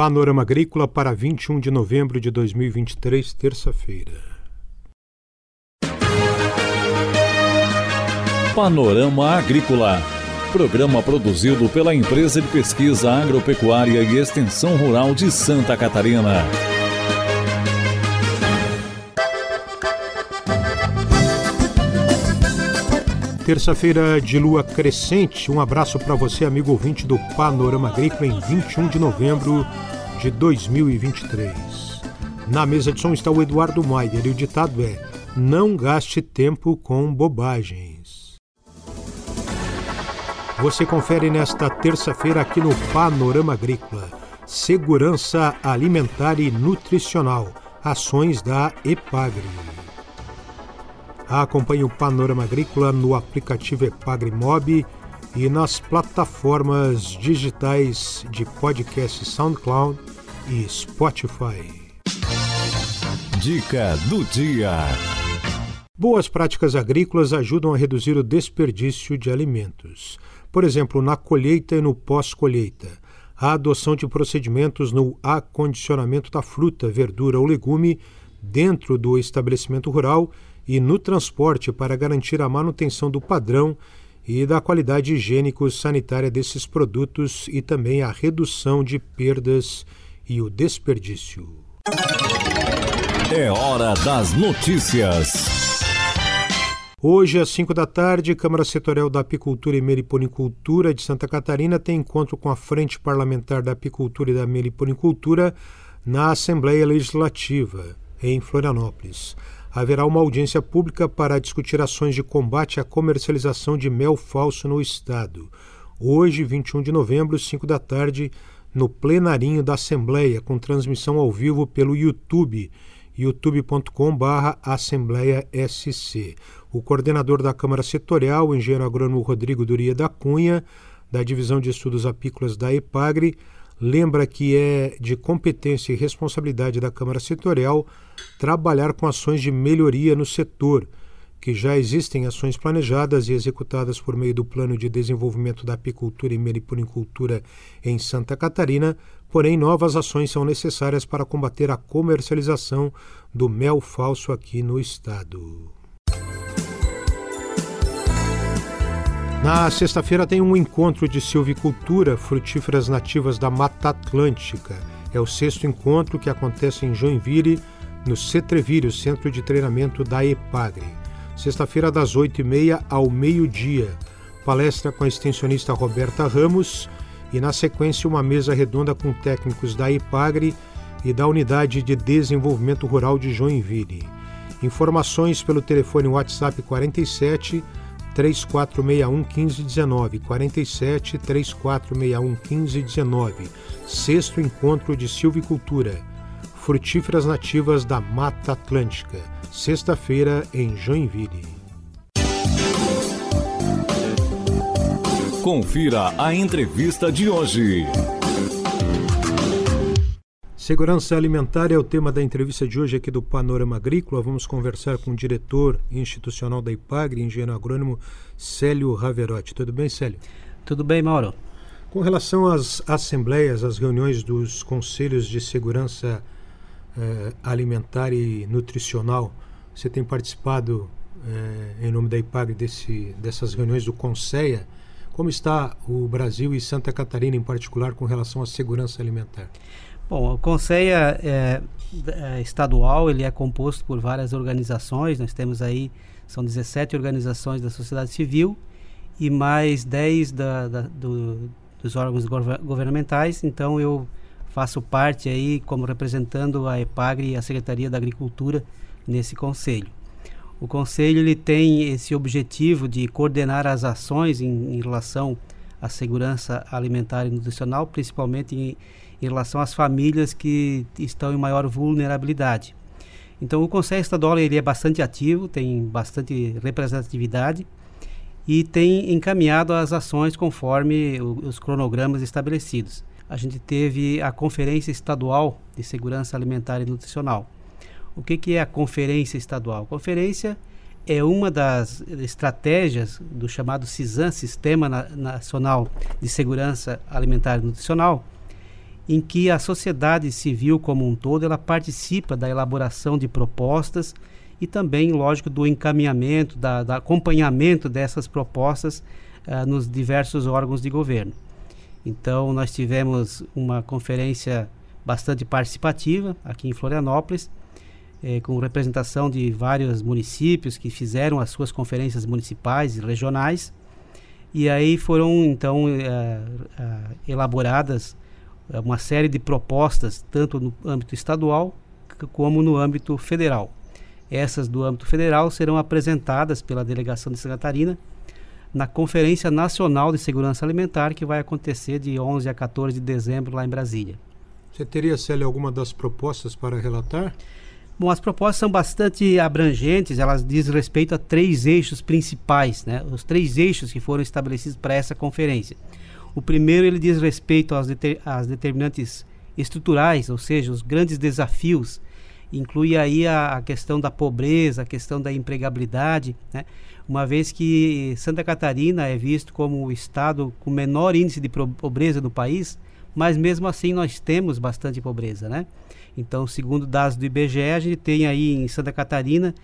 Panorama Agrícola para 21 de novembro de 2023, terça-feira. Panorama Agrícola. Programa produzido pela Empresa de Pesquisa Agropecuária e Extensão Rural de Santa Catarina. Terça-feira de lua crescente. Um abraço para você, amigo ouvinte do Panorama Agrícola, em 21 de novembro de 2023. Na mesa de som está o Eduardo Maier e o ditado é: Não gaste tempo com bobagens. Você confere nesta terça-feira aqui no Panorama Agrícola. Segurança alimentar e nutricional. Ações da EPAGRE. Acompanhe o Panorama Agrícola no aplicativo Epagrimob e nas plataformas digitais de podcast SoundCloud e Spotify. Dica do dia. Boas práticas agrícolas ajudam a reduzir o desperdício de alimentos. Por exemplo, na colheita e no pós-colheita. A adoção de procedimentos no acondicionamento da fruta, verdura ou legume dentro do estabelecimento rural e no transporte para garantir a manutenção do padrão e da qualidade higiênico-sanitária desses produtos e também a redução de perdas e o desperdício. É hora das notícias. Hoje, às 5 da tarde, Câmara Setorial da Apicultura e Meliponicultura de Santa Catarina tem encontro com a Frente Parlamentar da Apicultura e da Meliponicultura na Assembleia Legislativa, em Florianópolis haverá uma audiência pública para discutir ações de combate à comercialização de mel falso no Estado. Hoje, 21 de novembro, 5 da tarde, no plenarinho da Assembleia, com transmissão ao vivo pelo YouTube, youtube.com.br Assembleia SC. O coordenador da Câmara Setorial, o engenheiro agrônomo Rodrigo Duria da Cunha, da Divisão de Estudos Apícolas da EPAGRE, lembra que é de competência e responsabilidade da Câmara Setorial trabalhar com ações de melhoria no setor, que já existem ações planejadas e executadas por meio do Plano de Desenvolvimento da Apicultura e Meliponicultura em Santa Catarina, porém novas ações são necessárias para combater a comercialização do mel falso aqui no estado. Na sexta-feira tem um encontro de silvicultura, frutíferas nativas da Mata Atlântica. É o sexto encontro que acontece em Joinville, no Cetrevírio, centro de treinamento da EPAGRE. Sexta-feira, das 8h30 ao meio-dia. Palestra com a extensionista Roberta Ramos e, na sequência, uma mesa redonda com técnicos da EPAGRE e da Unidade de Desenvolvimento Rural de Joinville. Informações pelo telefone WhatsApp 47 3461 1519, 47 3461 1519. Sexto encontro de silvicultura. Frutíferas nativas da Mata Atlântica. Sexta-feira em Joinville. Confira a entrevista de hoje. Segurança alimentar é o tema da entrevista de hoje aqui do Panorama Agrícola. Vamos conversar com o diretor institucional da IPAGRE, engenheiro agrônomo Célio Raverotti. Tudo bem, Célio? Tudo bem, Mauro. Com relação às assembleias, às reuniões dos conselhos de segurança eh, alimentar e nutricional, você tem participado eh, em nome da IPAGRE desse, dessas reuniões do CONSEA. Como está o Brasil e Santa Catarina em particular com relação à segurança alimentar? Bom, o Conselho é, é, estadual ele é composto por várias organizações. Nós temos aí são 17 organizações da sociedade civil e mais 10 da, da, do, dos órgãos governamentais. Então eu faço parte aí como representando a EPAGRE e a Secretaria da Agricultura nesse conselho. O conselho ele tem esse objetivo de coordenar as ações em, em relação à segurança alimentar e nutricional, principalmente em em relação às famílias que estão em maior vulnerabilidade. Então, o Conselho Estadual ele é bastante ativo, tem bastante representatividade e tem encaminhado as ações conforme o, os cronogramas estabelecidos. A gente teve a Conferência Estadual de Segurança Alimentar e Nutricional. O que, que é a Conferência Estadual? Conferência é uma das estratégias do chamado CISAN, Sistema Nacional de Segurança Alimentar e Nutricional, em que a sociedade civil como um todo ela participa da elaboração de propostas e também, lógico, do encaminhamento, da, da acompanhamento dessas propostas uh, nos diversos órgãos de governo. Então, nós tivemos uma conferência bastante participativa aqui em Florianópolis, eh, com representação de vários municípios que fizeram as suas conferências municipais e regionais. E aí foram, então, eh, eh, elaboradas uma série de propostas, tanto no âmbito estadual como no âmbito federal. Essas do âmbito federal serão apresentadas pela delegação de Santa Catarina na Conferência Nacional de Segurança Alimentar, que vai acontecer de 11 a 14 de dezembro lá em Brasília. Você teria, Célia, alguma das propostas para relatar? Bom, as propostas são bastante abrangentes, elas dizem respeito a três eixos principais, né? os três eixos que foram estabelecidos para essa conferência. O primeiro ele diz respeito aos deter, às determinantes estruturais, ou seja, os grandes desafios. Inclui aí a, a questão da pobreza, a questão da empregabilidade, né? uma vez que Santa Catarina é visto como o estado com menor índice de pobreza do país, mas mesmo assim nós temos bastante pobreza, né? Então, segundo dados do IBGE, a gente tem aí em Santa Catarina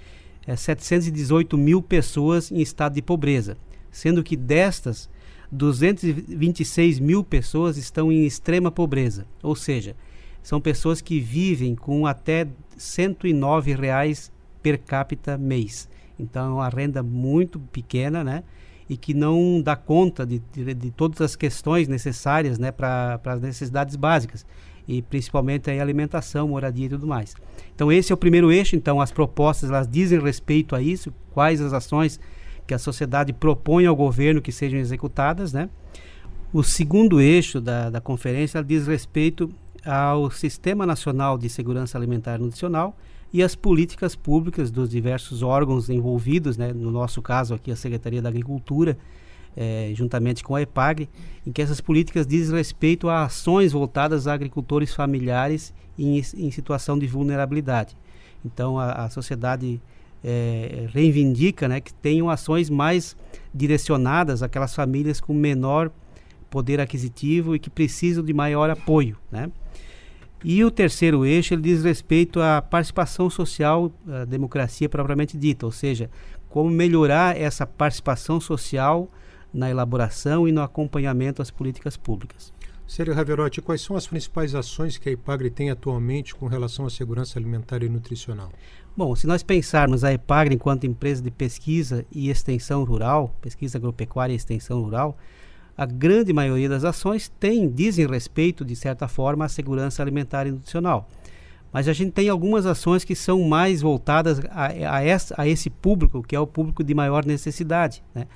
é, 718 mil pessoas em estado de pobreza, sendo que destas 226 mil pessoas estão em extrema pobreza, ou seja, são pessoas que vivem com até 109 reais per capita mês. Então é uma renda muito pequena, né? E que não dá conta de, de, de todas as questões necessárias né, para as necessidades básicas. E principalmente a alimentação, moradia e tudo mais. Então esse é o primeiro eixo. Então as propostas elas dizem respeito a isso, quais as ações que a sociedade propõe ao governo que sejam executadas, né? O segundo eixo da, da conferência diz respeito ao Sistema Nacional de Segurança Alimentar e Nutricional e as políticas públicas dos diversos órgãos envolvidos, né? no nosso caso aqui a Secretaria da Agricultura, eh, juntamente com a EPAGRE, em que essas políticas dizem respeito a ações voltadas a agricultores familiares em, em situação de vulnerabilidade. Então a, a sociedade é, reivindica né, que tenham ações mais direcionadas àquelas famílias com menor poder aquisitivo e que precisam de maior apoio. Né? E o terceiro eixo ele diz respeito à participação social, à democracia propriamente dita, ou seja, como melhorar essa participação social na elaboração e no acompanhamento das políticas públicas. Sério Raverotti, quais são as principais ações que a IPAGRE tem atualmente com relação à segurança alimentar e nutricional? Bom, se nós pensarmos a EPAGRE enquanto empresa de pesquisa e extensão rural, pesquisa agropecuária e extensão rural, a grande maioria das ações tem, dizem respeito, de certa forma, à segurança alimentar e nutricional. Mas a gente tem algumas ações que são mais voltadas a, a, essa, a esse público, que é o público de maior necessidade. Né?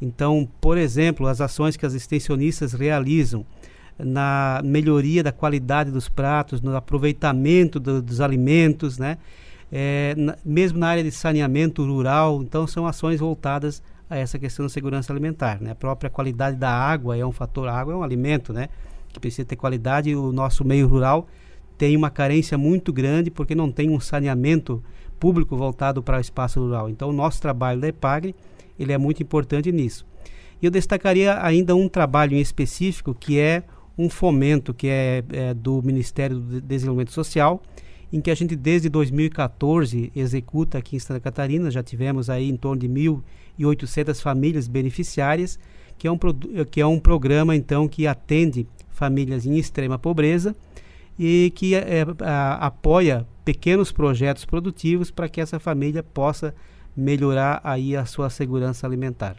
Então, por exemplo, as ações que as extensionistas realizam na melhoria da qualidade dos pratos, no aproveitamento do, dos alimentos, né? é, na, mesmo na área de saneamento rural. Então, são ações voltadas a essa questão da segurança alimentar. Né? A própria qualidade da água é um fator, a água é um alimento, né? que precisa ter qualidade o nosso meio rural tem uma carência muito grande porque não tem um saneamento público voltado para o espaço rural. Então, o nosso trabalho da EPAGRE ele é muito importante nisso. E eu destacaria ainda um trabalho em específico que é um fomento que é, é do Ministério do Desenvolvimento Social, em que a gente desde 2014 executa aqui em Santa Catarina, já tivemos aí em torno de 1.800 famílias beneficiárias, que é, um, que é um programa então que atende famílias em extrema pobreza e que é, é a, apoia pequenos projetos produtivos para que essa família possa melhorar aí a sua segurança alimentar.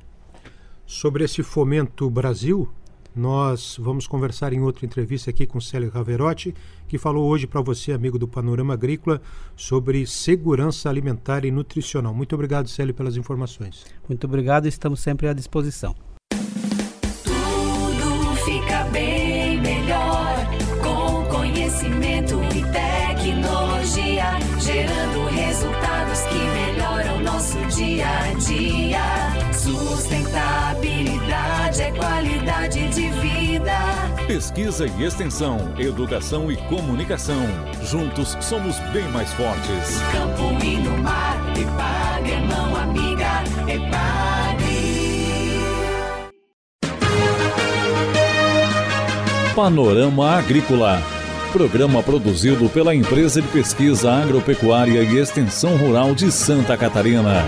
Sobre esse Fomento Brasil, nós vamos conversar em outra entrevista aqui com Célio Raverotti, que falou hoje para você, amigo do Panorama Agrícola, sobre segurança alimentar e nutricional. Muito obrigado, Célio, pelas informações. Muito obrigado, estamos sempre à disposição. Pesquisa e extensão, educação e comunicação. Juntos somos bem mais fortes. Campo e no mar, Epagre, mão amiga, Epagre. Panorama Agrícola Programa produzido pela Empresa de Pesquisa Agropecuária e Extensão Rural de Santa Catarina.